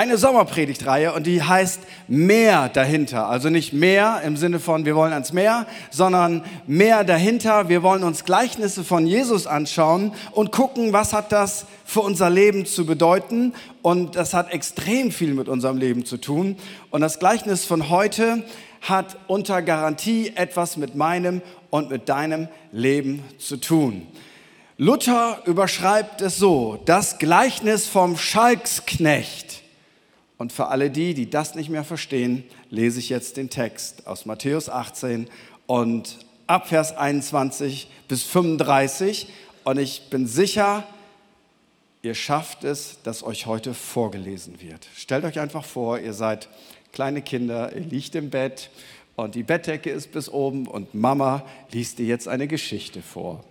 eine Sommerpredigtreihe und die heißt Mehr dahinter. Also nicht mehr im Sinne von wir wollen ans Meer, sondern mehr dahinter. Wir wollen uns Gleichnisse von Jesus anschauen und gucken, was hat das für unser Leben zu bedeuten. Und das hat extrem viel mit unserem Leben zu tun. Und das Gleichnis von heute hat unter Garantie etwas mit meinem und mit deinem Leben zu tun. Luther überschreibt es so, das Gleichnis vom Schalksknecht. Und für alle die, die das nicht mehr verstehen, lese ich jetzt den Text aus Matthäus 18 und ab Vers 21 bis 35. Und ich bin sicher, ihr schafft es, dass euch heute vorgelesen wird. Stellt euch einfach vor, ihr seid kleine Kinder, ihr liegt im Bett und die Bettdecke ist bis oben und Mama liest dir jetzt eine Geschichte vor.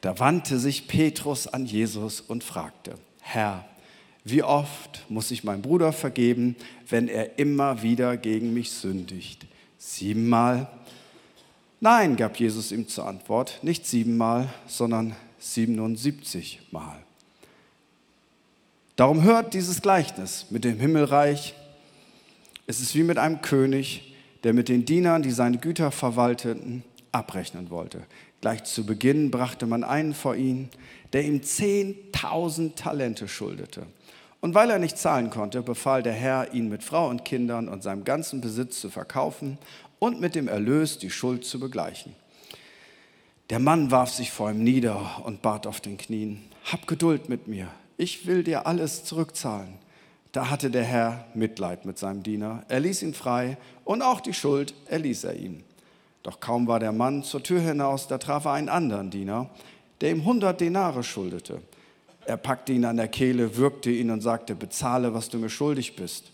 Da wandte sich Petrus an Jesus und fragte, Herr, wie oft muss ich meinem Bruder vergeben, wenn er immer wieder gegen mich sündigt? Siebenmal? Nein, gab Jesus ihm zur Antwort, nicht siebenmal, sondern 77 Mal. Darum hört dieses Gleichnis mit dem Himmelreich. Es ist wie mit einem König, der mit den Dienern, die seine Güter verwalteten, abrechnen wollte. Gleich zu Beginn brachte man einen vor ihn, der ihm 10.000 Talente schuldete. Und weil er nicht zahlen konnte, befahl der Herr, ihn mit Frau und Kindern und seinem ganzen Besitz zu verkaufen und mit dem Erlös die Schuld zu begleichen. Der Mann warf sich vor ihm nieder und bat auf den Knien, Hab Geduld mit mir, ich will dir alles zurückzahlen. Da hatte der Herr Mitleid mit seinem Diener, er ließ ihn frei und auch die Schuld erließ er ihm. Doch kaum war der Mann zur Tür hinaus, da traf er einen anderen Diener, der ihm hundert Denare schuldete. Er packte ihn an der Kehle, würgte ihn und sagte, bezahle, was du mir schuldig bist.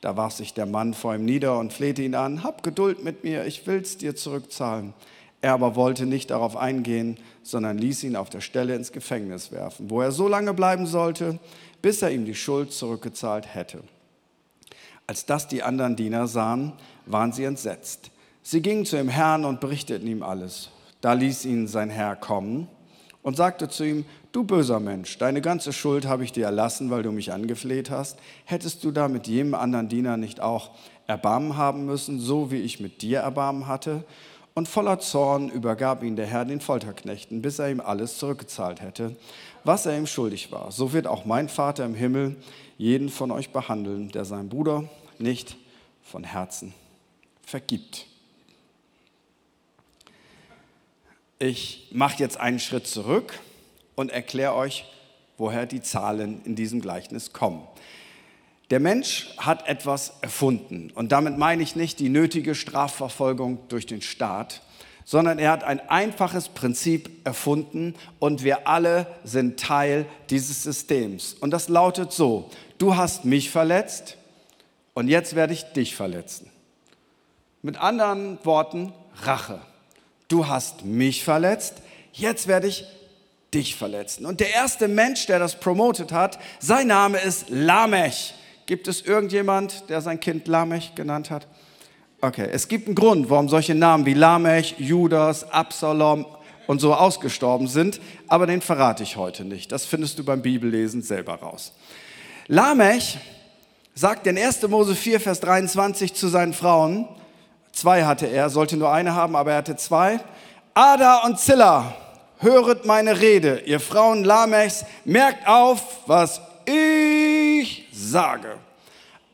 Da warf sich der Mann vor ihm nieder und flehte ihn an, hab Geduld mit mir, ich will's dir zurückzahlen. Er aber wollte nicht darauf eingehen, sondern ließ ihn auf der Stelle ins Gefängnis werfen, wo er so lange bleiben sollte, bis er ihm die Schuld zurückgezahlt hätte. Als das die anderen Diener sahen, waren sie entsetzt. Sie gingen zu dem Herrn und berichteten ihm alles. Da ließ ihn sein Herr kommen und sagte zu ihm, du böser Mensch, deine ganze Schuld habe ich dir erlassen, weil du mich angefleht hast. Hättest du da mit jedem anderen Diener nicht auch Erbarmen haben müssen, so wie ich mit dir Erbarmen hatte? Und voller Zorn übergab ihn der Herr den Folterknechten, bis er ihm alles zurückgezahlt hätte, was er ihm schuldig war. So wird auch mein Vater im Himmel jeden von euch behandeln, der seinem Bruder nicht von Herzen vergibt. Ich mache jetzt einen Schritt zurück und erkläre euch, woher die Zahlen in diesem Gleichnis kommen. Der Mensch hat etwas erfunden und damit meine ich nicht die nötige Strafverfolgung durch den Staat, sondern er hat ein einfaches Prinzip erfunden und wir alle sind Teil dieses Systems. Und das lautet so, du hast mich verletzt und jetzt werde ich dich verletzen. Mit anderen Worten, Rache. Du hast mich verletzt, jetzt werde ich dich verletzen. Und der erste Mensch, der das promotet hat, sein Name ist Lamech. Gibt es irgendjemand, der sein Kind Lamech genannt hat? Okay, es gibt einen Grund, warum solche Namen wie Lamech, Judas, Absalom und so ausgestorben sind, aber den verrate ich heute nicht. Das findest du beim Bibellesen selber raus. Lamech sagt in 1. Mose 4, Vers 23 zu seinen Frauen, zwei hatte er, sollte nur eine haben, aber er hatte zwei, Ada und Zilla, höret meine Rede, ihr Frauen Lamechs, merkt auf, was ich sage.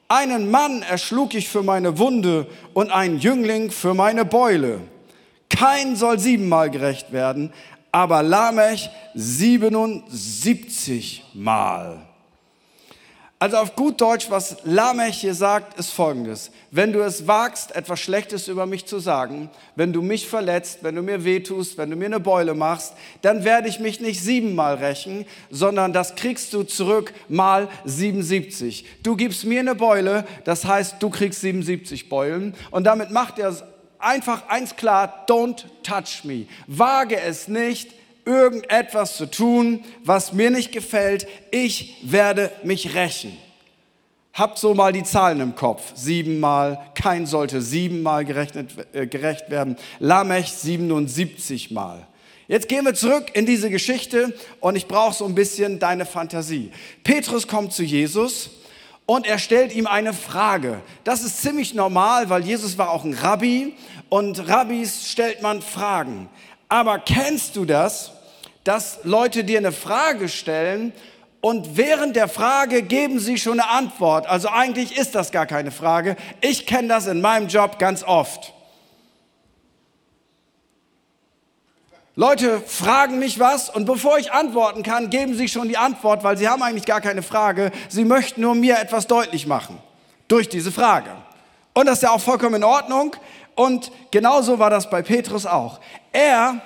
Einen Mann erschlug ich für meine Wunde und einen Jüngling für meine Beule. Kein soll siebenmal gerecht werden, aber Lamech 77 Mal. Also auf gut Deutsch, was Lamech hier sagt, ist folgendes. Wenn du es wagst, etwas Schlechtes über mich zu sagen, wenn du mich verletzt, wenn du mir wehtust, wenn du mir eine Beule machst, dann werde ich mich nicht siebenmal rächen, sondern das kriegst du zurück mal 77. Du gibst mir eine Beule, das heißt, du kriegst 77 Beulen. Und damit macht er einfach eins klar, don't touch me. Wage es nicht, irgendetwas zu tun, was mir nicht gefällt. Ich werde mich rächen. Habt so mal die Zahlen im Kopf. Siebenmal, kein sollte siebenmal gerechnet, äh, gerecht werden. Lamech 77 Mal. Jetzt gehen wir zurück in diese Geschichte und ich brauche so ein bisschen deine Fantasie. Petrus kommt zu Jesus und er stellt ihm eine Frage. Das ist ziemlich normal, weil Jesus war auch ein Rabbi und Rabbis stellt man Fragen. Aber kennst du das, dass Leute dir eine Frage stellen und während der Frage geben sie schon eine Antwort? Also eigentlich ist das gar keine Frage. Ich kenne das in meinem Job ganz oft. Leute fragen mich was und bevor ich antworten kann, geben sie schon die Antwort, weil sie haben eigentlich gar keine Frage. Sie möchten nur mir etwas deutlich machen durch diese Frage. Und das ist ja auch vollkommen in Ordnung. Und genauso war das bei Petrus auch. Er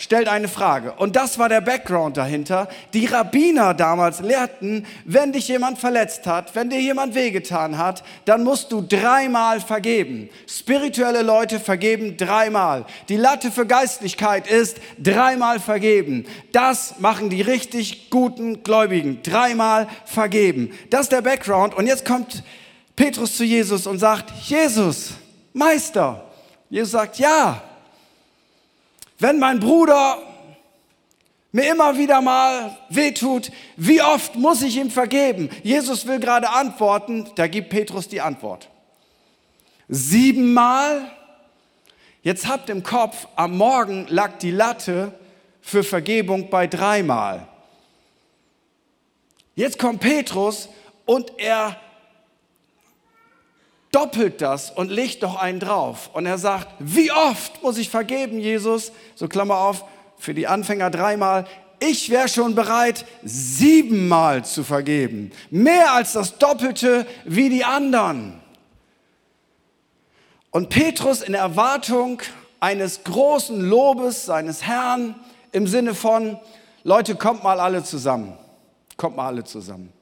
stellt eine Frage. Und das war der Background dahinter. Die Rabbiner damals lehrten, wenn dich jemand verletzt hat, wenn dir jemand wehgetan hat, dann musst du dreimal vergeben. Spirituelle Leute vergeben dreimal. Die Latte für Geistlichkeit ist dreimal vergeben. Das machen die richtig guten Gläubigen. Dreimal vergeben. Das ist der Background. Und jetzt kommt Petrus zu Jesus und sagt, Jesus, Meister. Jesus sagt, ja, wenn mein Bruder mir immer wieder mal wehtut, wie oft muss ich ihm vergeben? Jesus will gerade antworten, da gibt Petrus die Antwort. Siebenmal? Jetzt habt im Kopf, am Morgen lag die Latte für Vergebung bei dreimal. Jetzt kommt Petrus und er doppelt das und legt doch einen drauf. Und er sagt, wie oft muss ich vergeben, Jesus? So Klammer auf, für die Anfänger dreimal. Ich wäre schon bereit, siebenmal zu vergeben. Mehr als das Doppelte wie die anderen. Und Petrus in Erwartung eines großen Lobes seines Herrn im Sinne von, Leute, kommt mal alle zusammen. Kommt mal alle zusammen.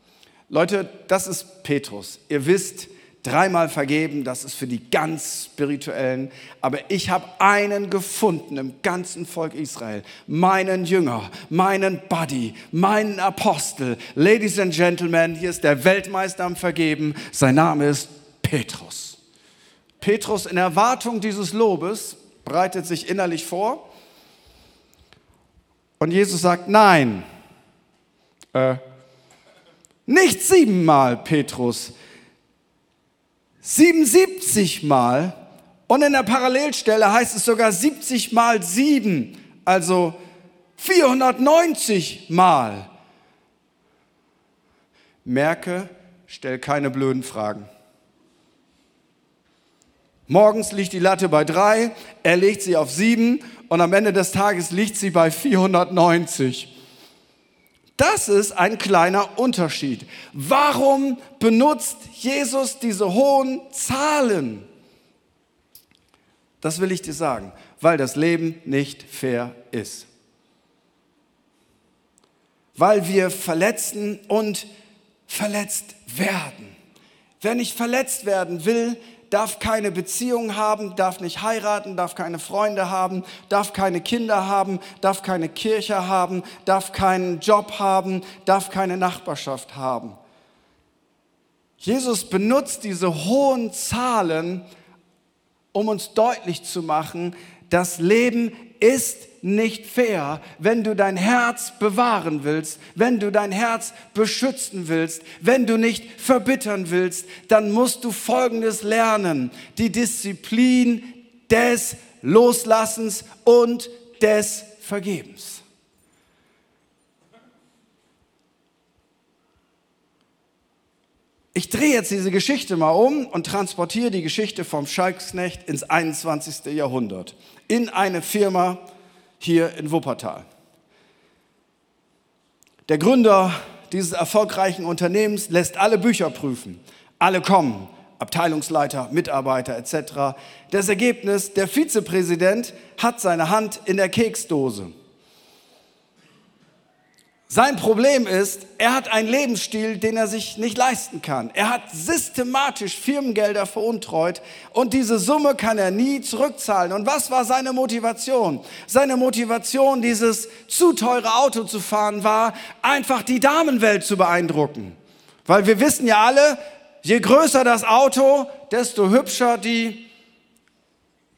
Leute, das ist Petrus. Ihr wisst, dreimal vergeben, das ist für die ganz spirituellen. Aber ich habe einen gefunden im ganzen Volk Israel, meinen Jünger, meinen Buddy, meinen Apostel. Ladies and Gentlemen, hier ist der Weltmeister am Vergeben. Sein Name ist Petrus. Petrus in Erwartung dieses Lobes bereitet sich innerlich vor. Und Jesus sagt, nein, äh, nicht siebenmal, Petrus, 77 Mal und in der Parallelstelle heißt es sogar 70 mal 7, also 490 Mal. Merke, stell keine blöden Fragen. Morgens liegt die Latte bei 3, er legt sie auf 7 und am Ende des Tages liegt sie bei 490. Das ist ein kleiner Unterschied. Warum benutzt Jesus diese hohen Zahlen? Das will ich dir sagen, weil das Leben nicht fair ist. Weil wir verletzen und verletzt werden. Wer nicht verletzt werden will, darf keine Beziehung haben, darf nicht heiraten, darf keine Freunde haben, darf keine Kinder haben, darf keine Kirche haben, darf keinen Job haben, darf keine Nachbarschaft haben. Jesus benutzt diese hohen Zahlen, um uns deutlich zu machen, das Leben ist nicht fair, wenn du dein Herz bewahren willst, wenn du dein Herz beschützen willst, wenn du nicht verbittern willst, dann musst du Folgendes lernen. Die Disziplin des Loslassens und des Vergebens. Ich drehe jetzt diese Geschichte mal um und transportiere die Geschichte vom Schalksknecht ins 21. Jahrhundert in eine Firma, hier in Wuppertal. Der Gründer dieses erfolgreichen Unternehmens lässt alle Bücher prüfen. Alle kommen, Abteilungsleiter, Mitarbeiter etc. Das Ergebnis, der Vizepräsident hat seine Hand in der Keksdose. Sein Problem ist, er hat einen Lebensstil, den er sich nicht leisten kann. Er hat systematisch Firmengelder veruntreut und diese Summe kann er nie zurückzahlen. Und was war seine Motivation? Seine Motivation, dieses zu teure Auto zu fahren, war einfach die Damenwelt zu beeindrucken. Weil wir wissen ja alle, je größer das Auto, desto hübscher die,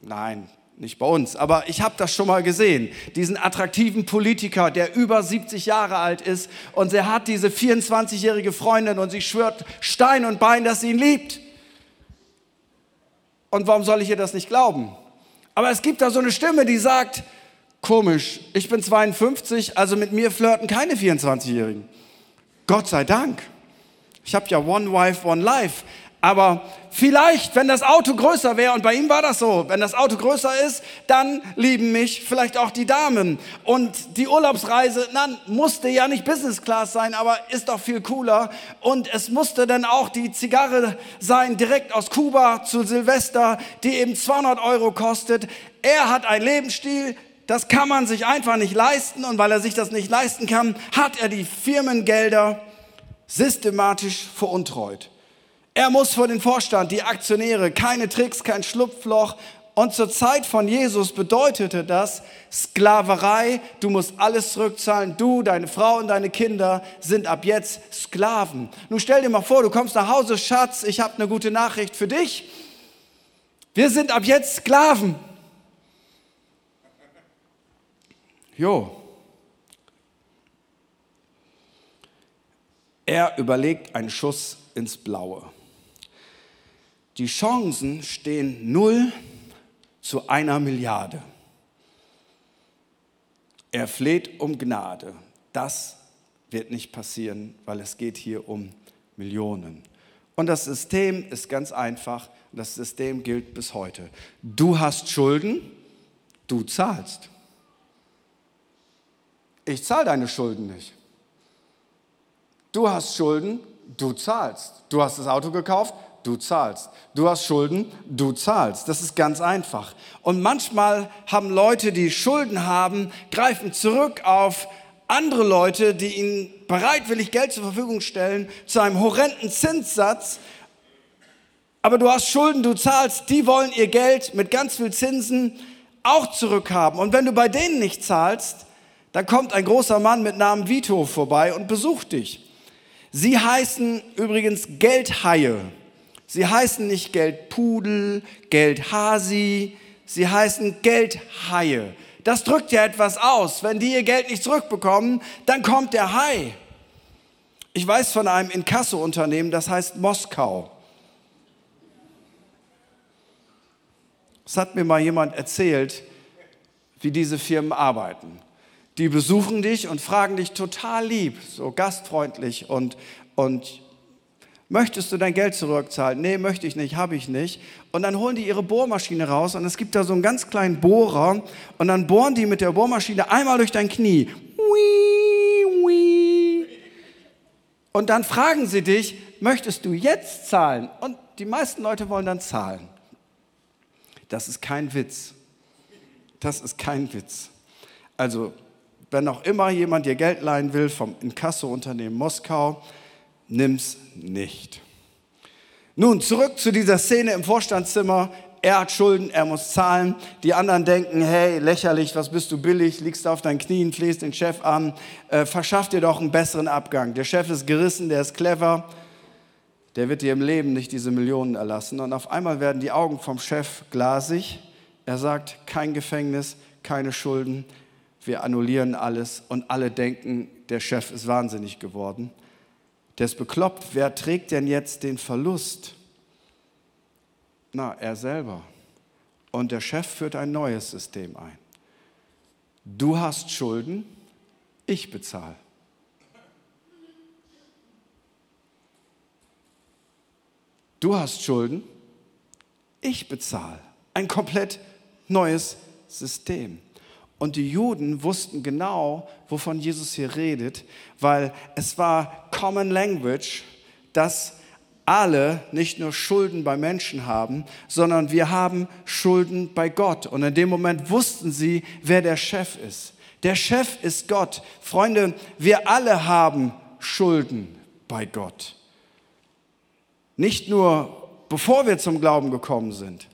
nein, nicht bei uns, aber ich habe das schon mal gesehen. Diesen attraktiven Politiker, der über 70 Jahre alt ist und er hat diese 24-jährige Freundin und sie schwört Stein und Bein, dass sie ihn liebt. Und warum soll ich ihr das nicht glauben? Aber es gibt da so eine Stimme, die sagt, komisch, ich bin 52, also mit mir flirten keine 24-Jährigen. Gott sei Dank. Ich habe ja One Wife, One Life. Aber vielleicht, wenn das Auto größer wäre, und bei ihm war das so, wenn das Auto größer ist, dann lieben mich vielleicht auch die Damen. Und die Urlaubsreise, na, musste ja nicht Business Class sein, aber ist doch viel cooler. Und es musste dann auch die Zigarre sein, direkt aus Kuba zu Silvester, die eben 200 Euro kostet. Er hat einen Lebensstil, das kann man sich einfach nicht leisten. Und weil er sich das nicht leisten kann, hat er die Firmengelder systematisch veruntreut. Er muss vor den Vorstand, die Aktionäre, keine Tricks, kein Schlupfloch. Und zur Zeit von Jesus bedeutete das Sklaverei. Du musst alles zurückzahlen. Du, deine Frau und deine Kinder sind ab jetzt Sklaven. Nun stell dir mal vor, du kommst nach Hause, Schatz, ich habe eine gute Nachricht für dich. Wir sind ab jetzt Sklaven. Jo. Er überlegt einen Schuss ins Blaue. Die Chancen stehen null zu einer Milliarde. Er fleht um Gnade. Das wird nicht passieren, weil es geht hier um Millionen. Und das System ist ganz einfach. Das System gilt bis heute. Du hast Schulden, du zahlst. Ich zahle deine Schulden nicht. Du hast Schulden, du zahlst. Du hast das Auto gekauft, du zahlst. Du hast Schulden, du zahlst. Das ist ganz einfach. Und manchmal haben Leute, die Schulden haben, greifen zurück auf andere Leute, die ihnen bereitwillig Geld zur Verfügung stellen, zu einem horrenden Zinssatz. Aber du hast Schulden, du zahlst, die wollen ihr Geld mit ganz viel Zinsen auch zurückhaben. Und wenn du bei denen nicht zahlst, dann kommt ein großer Mann mit Namen Vito vorbei und besucht dich. Sie heißen übrigens Geldhaie. Sie heißen nicht Geldpudel, Geldhasi, sie heißen Geldhaie. Das drückt ja etwas aus. Wenn die ihr Geld nicht zurückbekommen, dann kommt der Hai. Ich weiß von einem Inkasso-Unternehmen, das heißt Moskau. Es hat mir mal jemand erzählt, wie diese Firmen arbeiten. Die besuchen dich und fragen dich total lieb, so gastfreundlich und, und Möchtest du dein Geld zurückzahlen? Nee, möchte ich nicht, habe ich nicht. Und dann holen die ihre Bohrmaschine raus und es gibt da so einen ganz kleinen Bohrer und dann bohren die mit der Bohrmaschine einmal durch dein Knie. Und dann fragen sie dich, möchtest du jetzt zahlen? Und die meisten Leute wollen dann zahlen. Das ist kein Witz. Das ist kein Witz. Also, wenn auch immer jemand dir Geld leihen will vom Inkasso-Unternehmen Moskau, nimm's nicht. Nun, zurück zu dieser Szene im Vorstandszimmer. Er hat Schulden, er muss zahlen. Die anderen denken, hey, lächerlich, was bist du billig, liegst auf deinen Knien, flehst den Chef an, äh, verschaff dir doch einen besseren Abgang. Der Chef ist gerissen, der ist clever, der wird dir im Leben nicht diese Millionen erlassen. Und auf einmal werden die Augen vom Chef glasig. Er sagt, kein Gefängnis, keine Schulden, wir annullieren alles und alle denken, der Chef ist wahnsinnig geworden. Der ist bekloppt. Wer trägt denn jetzt den Verlust? Na, er selber. Und der Chef führt ein neues System ein. Du hast Schulden, ich bezahle. Du hast Schulden, ich bezahle. Ein komplett neues System. Und die Juden wussten genau, wovon Jesus hier redet, weil es war Common Language, dass alle nicht nur Schulden bei Menschen haben, sondern wir haben Schulden bei Gott. Und in dem Moment wussten sie, wer der Chef ist. Der Chef ist Gott. Freunde, wir alle haben Schulden bei Gott. Nicht nur bevor wir zum Glauben gekommen sind.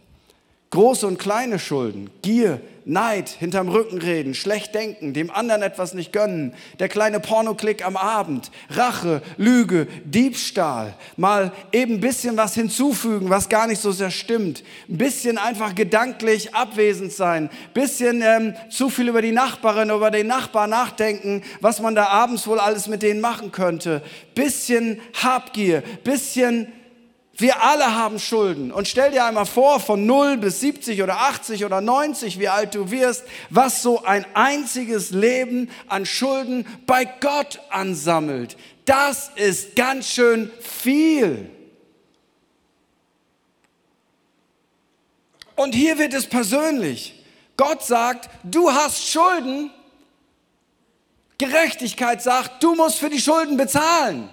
Große und kleine Schulden, Gier, Neid, hinterm Rücken reden, schlecht denken, dem anderen etwas nicht gönnen, der kleine Pornoklick am Abend, Rache, Lüge, Diebstahl, mal eben ein bisschen was hinzufügen, was gar nicht so sehr stimmt, ein bisschen einfach gedanklich abwesend sein, bisschen ähm, zu viel über die Nachbarin, über den Nachbar nachdenken, was man da abends wohl alles mit denen machen könnte, bisschen Habgier, bisschen wir alle haben Schulden. Und stell dir einmal vor, von 0 bis 70 oder 80 oder 90, wie alt du wirst, was so ein einziges Leben an Schulden bei Gott ansammelt. Das ist ganz schön viel. Und hier wird es persönlich. Gott sagt, du hast Schulden. Gerechtigkeit sagt, du musst für die Schulden bezahlen.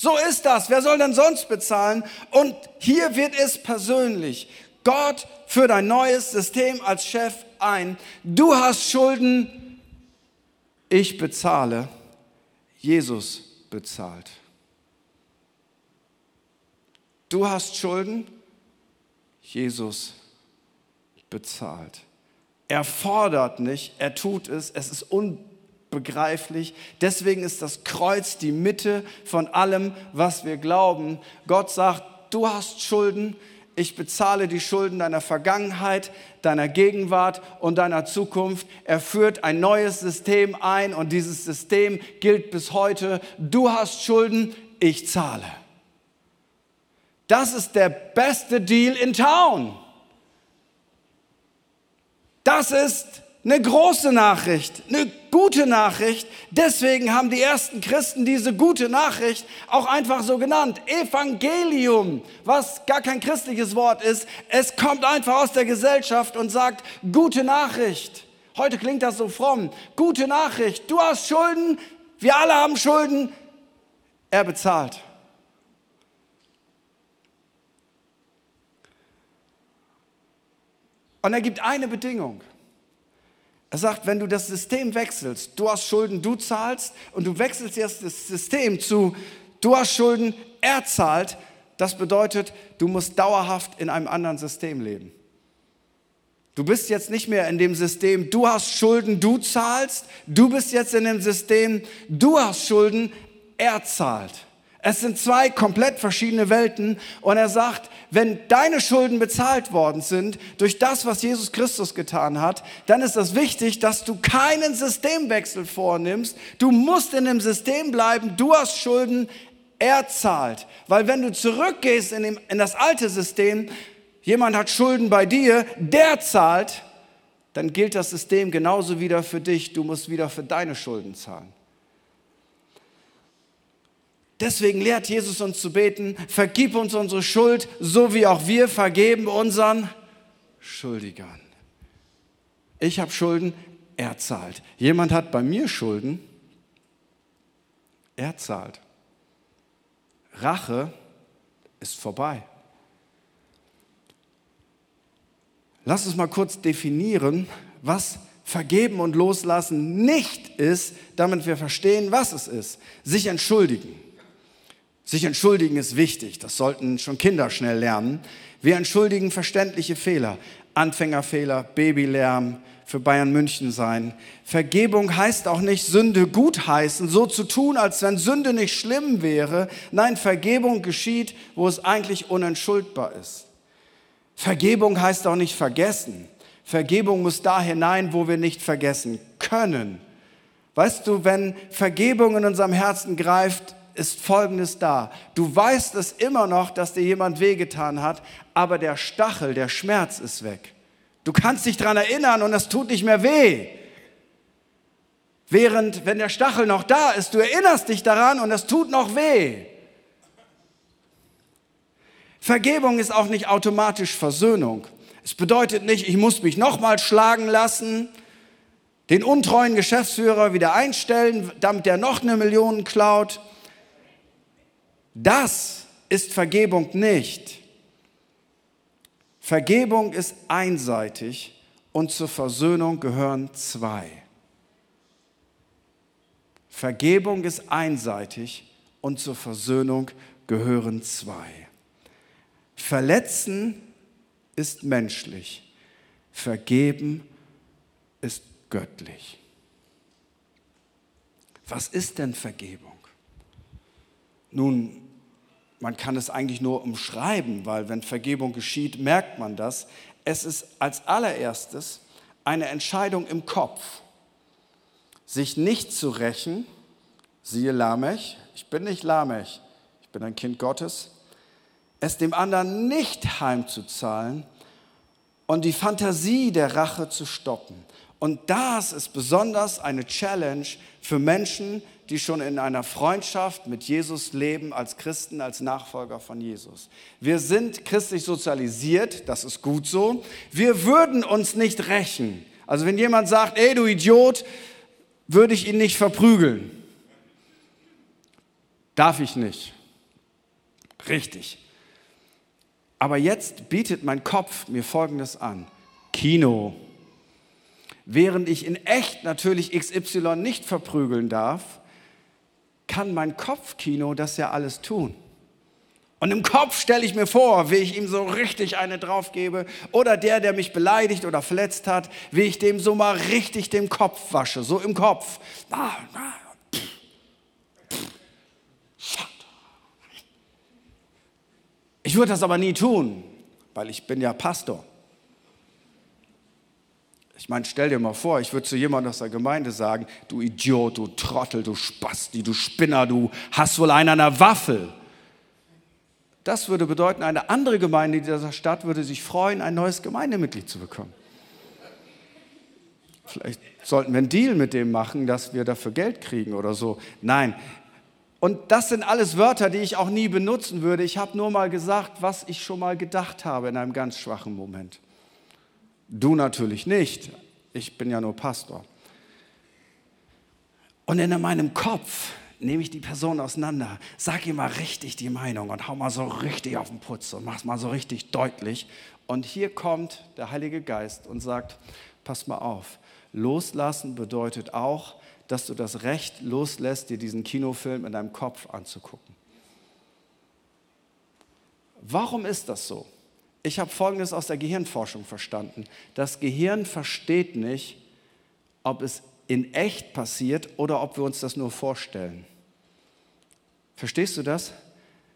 So ist das. Wer soll denn sonst bezahlen? Und hier wird es persönlich. Gott führt ein neues System als Chef ein. Du hast Schulden, ich bezahle. Jesus bezahlt. Du hast Schulden, Jesus bezahlt. Er fordert nicht, er tut es, es ist un begreiflich. Deswegen ist das Kreuz die Mitte von allem, was wir glauben. Gott sagt, du hast Schulden, ich bezahle die Schulden deiner Vergangenheit, deiner Gegenwart und deiner Zukunft. Er führt ein neues System ein und dieses System gilt bis heute. Du hast Schulden, ich zahle. Das ist der beste Deal in Town. Das ist eine große Nachricht, eine gute Nachricht. Deswegen haben die ersten Christen diese gute Nachricht auch einfach so genannt. Evangelium, was gar kein christliches Wort ist. Es kommt einfach aus der Gesellschaft und sagt, gute Nachricht. Heute klingt das so fromm. Gute Nachricht. Du hast Schulden. Wir alle haben Schulden. Er bezahlt. Und er gibt eine Bedingung. Er sagt, wenn du das System wechselst, du hast Schulden, du zahlst und du wechselst jetzt das System zu, du hast Schulden, er zahlt, das bedeutet, du musst dauerhaft in einem anderen System leben. Du bist jetzt nicht mehr in dem System, du hast Schulden, du zahlst, du bist jetzt in dem System, du hast Schulden, er zahlt. Es sind zwei komplett verschiedene Welten und er sagt, wenn deine Schulden bezahlt worden sind durch das, was Jesus Christus getan hat, dann ist es wichtig, dass du keinen Systemwechsel vornimmst. Du musst in dem System bleiben. Du hast Schulden, er zahlt. Weil wenn du zurückgehst in, dem, in das alte System, jemand hat Schulden bei dir, der zahlt, dann gilt das System genauso wieder für dich. Du musst wieder für deine Schulden zahlen. Deswegen lehrt Jesus uns zu beten, vergib uns unsere Schuld, so wie auch wir vergeben unseren Schuldigern. Ich habe Schulden, er zahlt. Jemand hat bei mir Schulden, er zahlt. Rache ist vorbei. Lass uns mal kurz definieren, was Vergeben und Loslassen nicht ist, damit wir verstehen, was es ist. Sich entschuldigen. Sich entschuldigen ist wichtig, das sollten schon Kinder schnell lernen. Wir entschuldigen verständliche Fehler, Anfängerfehler, Babylärm, für Bayern München sein. Vergebung heißt auch nicht Sünde gutheißen, so zu tun, als wenn Sünde nicht schlimm wäre. Nein, Vergebung geschieht, wo es eigentlich unentschuldbar ist. Vergebung heißt auch nicht vergessen. Vergebung muss da hinein, wo wir nicht vergessen können. Weißt du, wenn Vergebung in unserem Herzen greift, ist Folgendes da. Du weißt es immer noch, dass dir jemand wehgetan hat, aber der Stachel, der Schmerz ist weg. Du kannst dich daran erinnern und es tut nicht mehr weh. Während, wenn der Stachel noch da ist, du erinnerst dich daran und es tut noch weh. Vergebung ist auch nicht automatisch Versöhnung. Es bedeutet nicht, ich muss mich nochmal schlagen lassen, den untreuen Geschäftsführer wieder einstellen, damit der noch eine Million klaut. Das ist Vergebung nicht. Vergebung ist einseitig und zur Versöhnung gehören zwei. Vergebung ist einseitig und zur Versöhnung gehören zwei. Verletzen ist menschlich. Vergeben ist göttlich. Was ist denn Vergebung? Nun, man kann es eigentlich nur umschreiben, weil wenn Vergebung geschieht, merkt man das. Es ist als allererstes eine Entscheidung im Kopf, sich nicht zu rächen, siehe Lamech, ich bin nicht Lamech, ich bin ein Kind Gottes, es dem anderen nicht heimzuzahlen und die Fantasie der Rache zu stoppen. Und das ist besonders eine Challenge für Menschen, die schon in einer Freundschaft mit Jesus leben, als Christen, als Nachfolger von Jesus. Wir sind christlich sozialisiert, das ist gut so. Wir würden uns nicht rächen. Also wenn jemand sagt, ey du Idiot, würde ich ihn nicht verprügeln. Darf ich nicht. Richtig. Aber jetzt bietet mein Kopf mir Folgendes an. Kino. Während ich in echt natürlich XY nicht verprügeln darf, kann mein Kopfkino das ja alles tun. Und im Kopf stelle ich mir vor, wie ich ihm so richtig eine draufgebe. Oder der, der mich beleidigt oder verletzt hat, wie ich dem so mal richtig den Kopf wasche. So im Kopf. Ah, ah, Ich würde das aber nie tun, weil ich bin ja Pastor. Ich meine, stell dir mal vor, ich würde zu jemandem aus der Gemeinde sagen, du Idiot, du Trottel, du Spasti, du Spinner, du hast wohl einen an der Waffel. Das würde bedeuten, eine andere Gemeinde in dieser Stadt würde sich freuen, ein neues Gemeindemitglied zu bekommen. Vielleicht sollten wir einen Deal mit dem machen, dass wir dafür Geld kriegen oder so. Nein, und das sind alles Wörter, die ich auch nie benutzen würde. Ich habe nur mal gesagt, was ich schon mal gedacht habe in einem ganz schwachen Moment. Du natürlich nicht. Ich bin ja nur Pastor. Und in meinem Kopf nehme ich die Person auseinander, sag ihr mal richtig die Meinung und hau mal so richtig auf den Putz und mach's mal so richtig deutlich. Und hier kommt der Heilige Geist und sagt, pass mal auf, loslassen bedeutet auch, dass du das Recht loslässt, dir diesen Kinofilm in deinem Kopf anzugucken. Warum ist das so? Ich habe Folgendes aus der Gehirnforschung verstanden. Das Gehirn versteht nicht, ob es in echt passiert oder ob wir uns das nur vorstellen. Verstehst du das?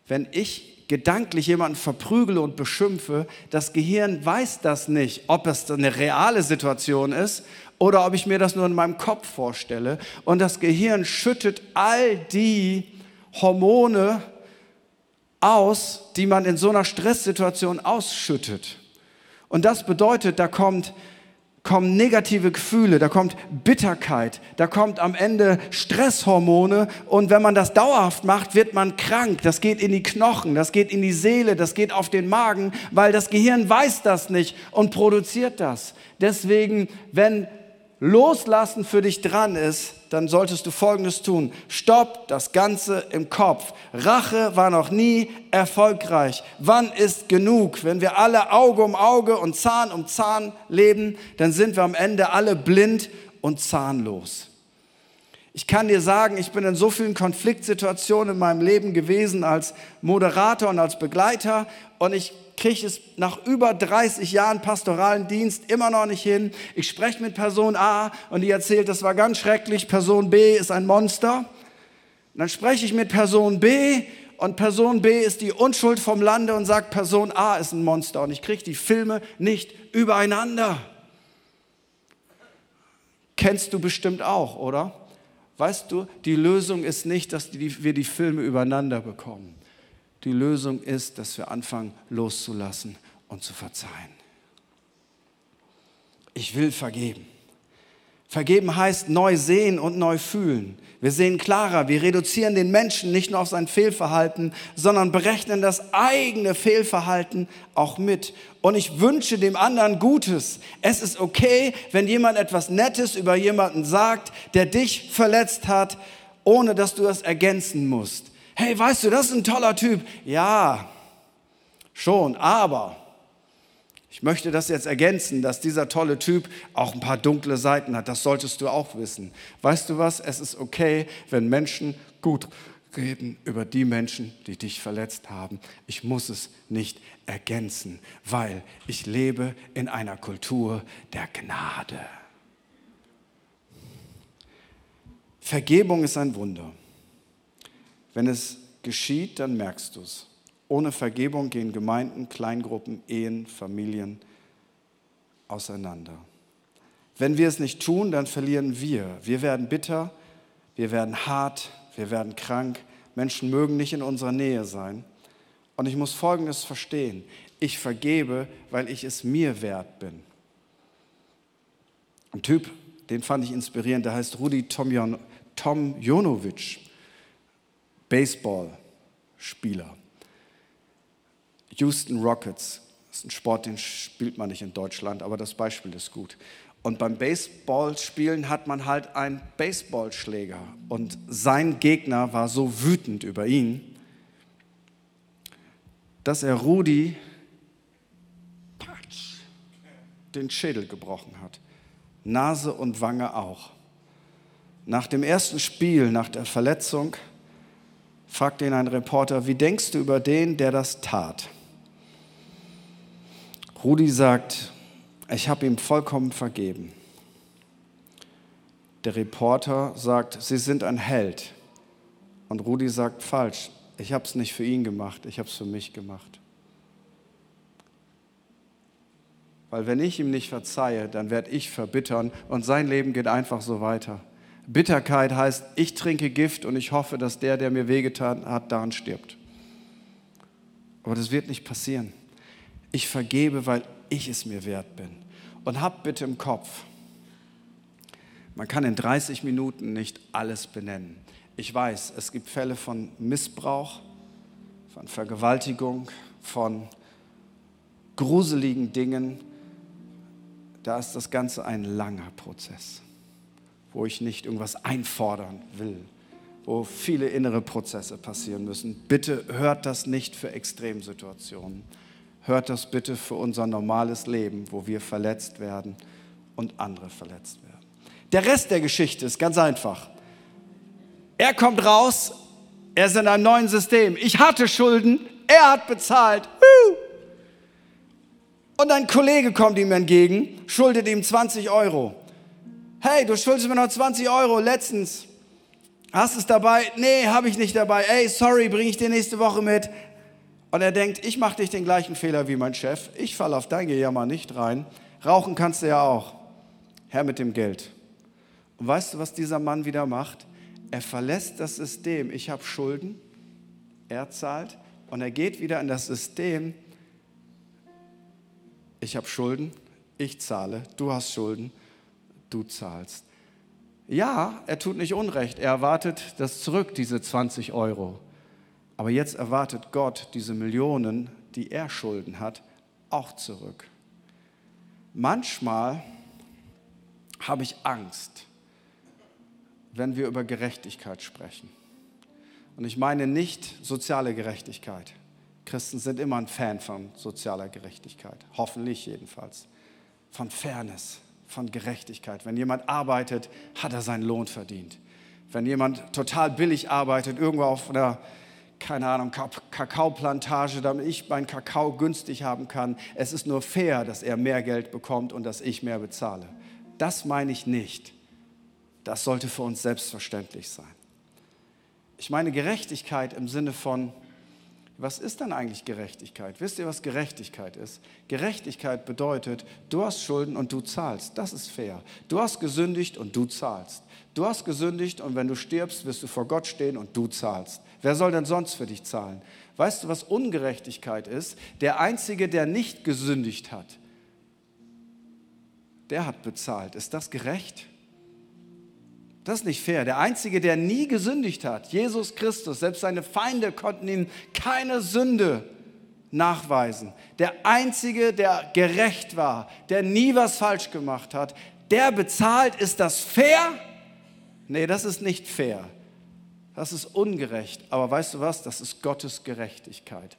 Wenn ich gedanklich jemanden verprügele und beschimpfe, das Gehirn weiß das nicht, ob es eine reale Situation ist oder ob ich mir das nur in meinem Kopf vorstelle. Und das Gehirn schüttet all die Hormone aus, die man in so einer Stresssituation ausschüttet. Und das bedeutet, da kommt kommen negative Gefühle, da kommt Bitterkeit, da kommt am Ende Stresshormone und wenn man das dauerhaft macht, wird man krank. Das geht in die Knochen, das geht in die Seele, das geht auf den Magen, weil das Gehirn weiß das nicht und produziert das. Deswegen, wenn Loslassen für dich dran ist, dann solltest du Folgendes tun. Stopp das Ganze im Kopf. Rache war noch nie erfolgreich. Wann ist genug? Wenn wir alle Auge um Auge und Zahn um Zahn leben, dann sind wir am Ende alle blind und zahnlos. Ich kann dir sagen, ich bin in so vielen Konfliktsituationen in meinem Leben gewesen als Moderator und als Begleiter und ich kriege es nach über 30 Jahren pastoralen Dienst immer noch nicht hin. Ich spreche mit Person A und die erzählt, das war ganz schrecklich, Person B ist ein Monster. Und dann spreche ich mit Person B und Person B ist die Unschuld vom Lande und sagt, Person A ist ein Monster. Und ich kriege die Filme nicht übereinander. Kennst du bestimmt auch, oder? Weißt du, die Lösung ist nicht, dass wir die Filme übereinander bekommen. Die Lösung ist, dass wir anfangen loszulassen und zu verzeihen. Ich will vergeben. Vergeben heißt neu sehen und neu fühlen. Wir sehen klarer, wir reduzieren den Menschen nicht nur auf sein Fehlverhalten, sondern berechnen das eigene Fehlverhalten auch mit. Und ich wünsche dem anderen Gutes. Es ist okay, wenn jemand etwas Nettes über jemanden sagt, der dich verletzt hat, ohne dass du das ergänzen musst. Hey, weißt du, das ist ein toller Typ. Ja, schon, aber ich möchte das jetzt ergänzen, dass dieser tolle Typ auch ein paar dunkle Seiten hat. Das solltest du auch wissen. Weißt du was? Es ist okay, wenn Menschen gut reden über die Menschen, die dich verletzt haben. Ich muss es nicht ergänzen, weil ich lebe in einer Kultur der Gnade. Vergebung ist ein Wunder. Wenn es geschieht, dann merkst du es. Ohne Vergebung gehen Gemeinden, Kleingruppen, Ehen, Familien auseinander. Wenn wir es nicht tun, dann verlieren wir. Wir werden bitter, wir werden hart, wir werden krank. Menschen mögen nicht in unserer Nähe sein. Und ich muss Folgendes verstehen. Ich vergebe, weil ich es mir wert bin. Ein Typ, den fand ich inspirierend, der heißt Rudi Tomjon, Tom Jonovic, Baseballspieler. Houston Rockets, das ist ein Sport, den spielt man nicht in Deutschland, aber das Beispiel ist gut. Und beim Baseballspielen hat man halt einen Baseballschläger. Und sein Gegner war so wütend über ihn, dass er Rudi den Schädel gebrochen hat. Nase und Wange auch. Nach dem ersten Spiel, nach der Verletzung, fragte ihn ein Reporter, wie denkst du über den, der das tat? Rudi sagt, ich habe ihm vollkommen vergeben. Der Reporter sagt, Sie sind ein Held. Und Rudi sagt, falsch, ich habe es nicht für ihn gemacht, ich habe es für mich gemacht. Weil wenn ich ihm nicht verzeihe, dann werde ich verbittern und sein Leben geht einfach so weiter. Bitterkeit heißt, ich trinke Gift und ich hoffe, dass der, der mir wehgetan hat, daran stirbt. Aber das wird nicht passieren. Ich vergebe, weil ich es mir wert bin. Und habt bitte im Kopf, man kann in 30 Minuten nicht alles benennen. Ich weiß, es gibt Fälle von Missbrauch, von Vergewaltigung, von gruseligen Dingen. Da ist das Ganze ein langer Prozess, wo ich nicht irgendwas einfordern will, wo viele innere Prozesse passieren müssen. Bitte hört das nicht für Extremsituationen hört das bitte für unser normales Leben, wo wir verletzt werden und andere verletzt werden. Der Rest der Geschichte ist ganz einfach. Er kommt raus, er ist in einem neuen System. Ich hatte Schulden, er hat bezahlt. Und ein Kollege kommt ihm entgegen, schuldet ihm 20 Euro. Hey, du schuldest mir noch 20 Euro letztens. Hast es dabei? Nee, habe ich nicht dabei. Ey, sorry, bringe ich dir nächste Woche mit. Und er denkt, ich mache nicht den gleichen Fehler wie mein Chef, ich falle auf dein Gejammer nicht rein. Rauchen kannst du ja auch. Herr mit dem Geld. Und weißt du, was dieser Mann wieder macht? Er verlässt das System. Ich habe Schulden, er zahlt und er geht wieder in das System. Ich habe Schulden, ich zahle, du hast Schulden, du zahlst. Ja, er tut nicht Unrecht, er erwartet das zurück, diese 20 Euro. Aber jetzt erwartet Gott diese Millionen, die er Schulden hat, auch zurück. Manchmal habe ich Angst, wenn wir über Gerechtigkeit sprechen. Und ich meine nicht soziale Gerechtigkeit. Christen sind immer ein Fan von sozialer Gerechtigkeit, hoffentlich jedenfalls. Von Fairness, von Gerechtigkeit. Wenn jemand arbeitet, hat er seinen Lohn verdient. Wenn jemand total billig arbeitet, irgendwo auf einer keine Ahnung, Kakaoplantage, damit ich meinen Kakao günstig haben kann. Es ist nur fair, dass er mehr Geld bekommt und dass ich mehr bezahle. Das meine ich nicht. Das sollte für uns selbstverständlich sein. Ich meine Gerechtigkeit im Sinne von, was ist denn eigentlich Gerechtigkeit? Wisst ihr, was Gerechtigkeit ist? Gerechtigkeit bedeutet, du hast Schulden und du zahlst. Das ist fair. Du hast gesündigt und du zahlst. Du hast gesündigt und wenn du stirbst, wirst du vor Gott stehen und du zahlst. Wer soll denn sonst für dich zahlen? Weißt du, was Ungerechtigkeit ist? Der Einzige, der nicht gesündigt hat, der hat bezahlt. Ist das gerecht? Das ist nicht fair. Der Einzige, der nie gesündigt hat, Jesus Christus, selbst seine Feinde konnten ihm keine Sünde nachweisen. Der Einzige, der gerecht war, der nie was falsch gemacht hat, der bezahlt. Ist das fair? Nee, das ist nicht fair. Das ist ungerecht. Aber weißt du was? Das ist Gottes Gerechtigkeit.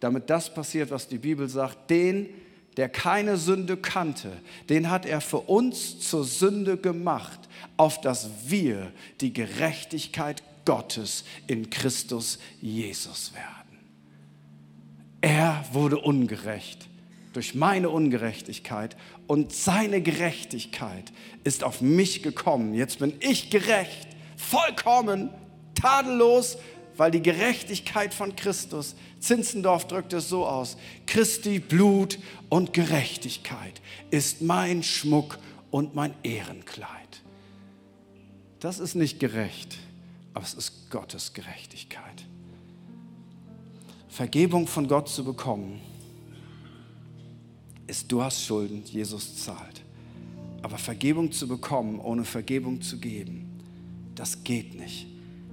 Damit das passiert, was die Bibel sagt, den, der keine Sünde kannte, den hat er für uns zur Sünde gemacht, auf dass wir die Gerechtigkeit Gottes in Christus Jesus werden. Er wurde ungerecht durch meine Ungerechtigkeit und seine Gerechtigkeit ist auf mich gekommen. Jetzt bin ich gerecht, vollkommen, tadellos, weil die Gerechtigkeit von Christus, Zinzendorf drückt es so aus, Christi Blut und Gerechtigkeit ist mein Schmuck und mein Ehrenkleid. Das ist nicht gerecht, aber es ist Gottes Gerechtigkeit. Vergebung von Gott zu bekommen, ist, du hast Schulden, Jesus zahlt. Aber Vergebung zu bekommen, ohne Vergebung zu geben, das geht nicht.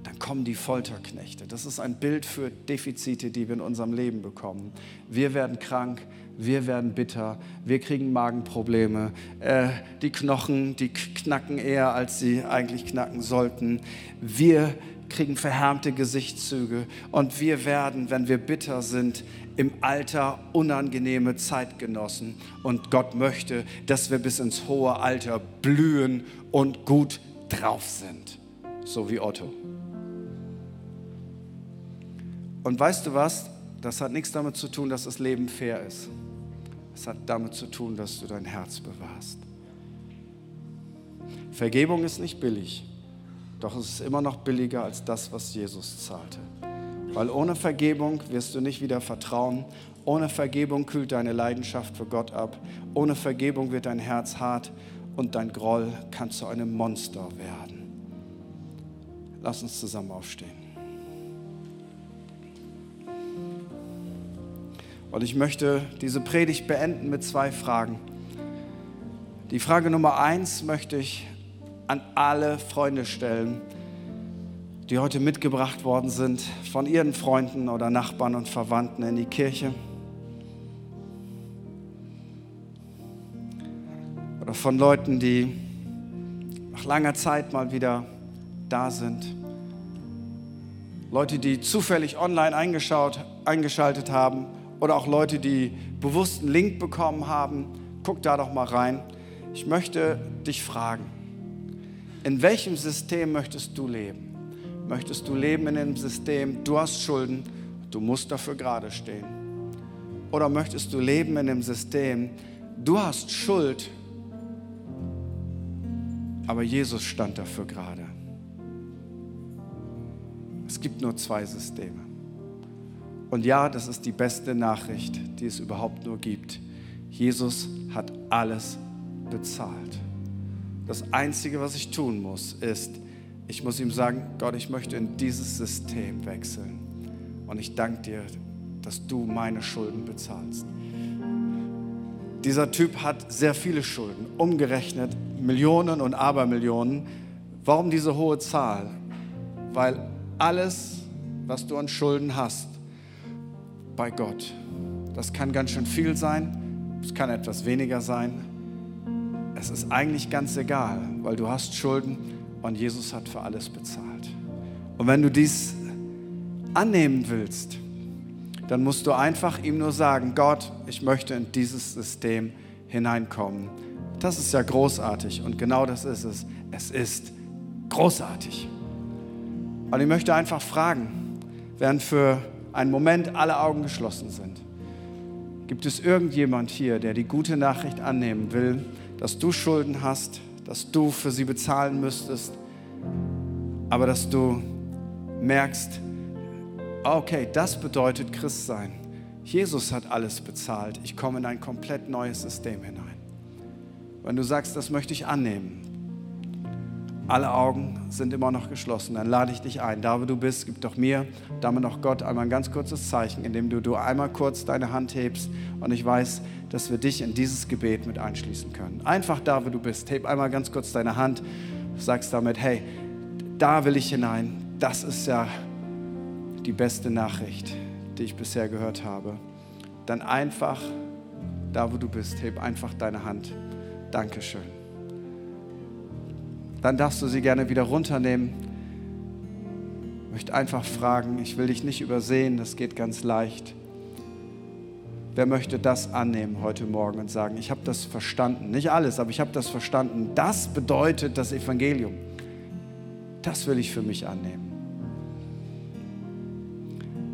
Dann kommen die Folterknechte. Das ist ein Bild für Defizite, die wir in unserem Leben bekommen. Wir werden krank, wir werden bitter, wir kriegen Magenprobleme, äh, die Knochen, die knacken eher, als sie eigentlich knacken sollten. Wir kriegen verhärmte Gesichtszüge und wir werden, wenn wir bitter sind, im Alter unangenehme Zeitgenossen. Und Gott möchte, dass wir bis ins hohe Alter blühen und gut drauf sind, so wie Otto. Und weißt du was? Das hat nichts damit zu tun, dass das Leben fair ist. Es hat damit zu tun, dass du dein Herz bewahrst. Vergebung ist nicht billig, doch es ist immer noch billiger als das, was Jesus zahlte. Weil ohne Vergebung wirst du nicht wieder vertrauen. Ohne Vergebung kühlt deine Leidenschaft für Gott ab. Ohne Vergebung wird dein Herz hart und dein Groll kann zu einem Monster werden. Lass uns zusammen aufstehen. Und ich möchte diese Predigt beenden mit zwei Fragen. Die Frage Nummer eins möchte ich an alle Freunde stellen, die heute mitgebracht worden sind von ihren Freunden oder Nachbarn und Verwandten in die Kirche. Oder von Leuten, die nach langer Zeit mal wieder da sind. Leute, die zufällig online eingeschaltet haben oder auch Leute, die bewusst einen Link bekommen haben, guck da doch mal rein. Ich möchte dich fragen, in welchem System möchtest du leben? Möchtest du leben in einem System, du hast Schulden, du musst dafür gerade stehen? Oder möchtest du leben in einem System, du hast Schuld, aber Jesus stand dafür gerade? Es gibt nur zwei Systeme. Und ja, das ist die beste Nachricht, die es überhaupt nur gibt. Jesus hat alles bezahlt. Das Einzige, was ich tun muss, ist, ich muss ihm sagen, Gott, ich möchte in dieses System wechseln. Und ich danke dir, dass du meine Schulden bezahlst. Dieser Typ hat sehr viele Schulden, umgerechnet Millionen und Abermillionen. Warum diese hohe Zahl? Weil alles, was du an Schulden hast, bei Gott. Das kann ganz schön viel sein, es kann etwas weniger sein. Es ist eigentlich ganz egal, weil du hast Schulden und Jesus hat für alles bezahlt. Und wenn du dies annehmen willst, dann musst du einfach ihm nur sagen, Gott, ich möchte in dieses System hineinkommen. Das ist ja großartig und genau das ist es. Es ist großartig. Und ich möchte einfach fragen, während für einen Moment alle Augen geschlossen sind. Gibt es irgendjemand hier, der die gute Nachricht annehmen will, dass du Schulden hast, dass du für sie bezahlen müsstest, aber dass du merkst, okay, das bedeutet Christsein. Jesus hat alles bezahlt. Ich komme in ein komplett neues System hinein. Wenn du sagst, das möchte ich annehmen, alle Augen sind immer noch geschlossen. Dann lade ich dich ein. Da, wo du bist, gib doch mir, damit auch Gott einmal ein ganz kurzes Zeichen, indem du, du einmal kurz deine Hand hebst und ich weiß, dass wir dich in dieses Gebet mit einschließen können. Einfach da, wo du bist. Heb einmal ganz kurz deine Hand. Sagst damit, hey, da will ich hinein. Das ist ja die beste Nachricht, die ich bisher gehört habe. Dann einfach da, wo du bist, heb einfach deine Hand. Dankeschön dann darfst du sie gerne wieder runternehmen. Ich möchte einfach fragen, ich will dich nicht übersehen, das geht ganz leicht. Wer möchte das annehmen heute Morgen und sagen, ich habe das verstanden? Nicht alles, aber ich habe das verstanden. Das bedeutet das Evangelium. Das will ich für mich annehmen.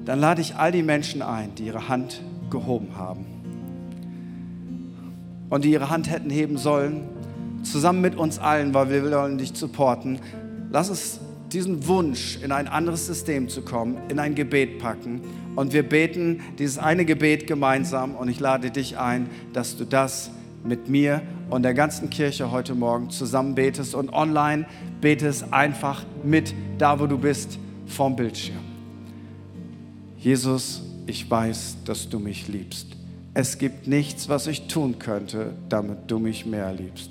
dann lade ich all die Menschen ein, die ihre Hand gehoben haben und die ihre Hand hätten heben sollen, zusammen mit uns allen, weil wir wollen dich supporten. Lass uns diesen Wunsch, in ein anderes System zu kommen, in ein Gebet packen. Und wir beten dieses eine Gebet gemeinsam. Und ich lade dich ein, dass du das mit mir und der ganzen Kirche heute Morgen zusammen betest und online betest einfach mit, da wo du bist, vom Bildschirm. Jesus, ich weiß, dass du mich liebst. Es gibt nichts, was ich tun könnte, damit du mich mehr liebst.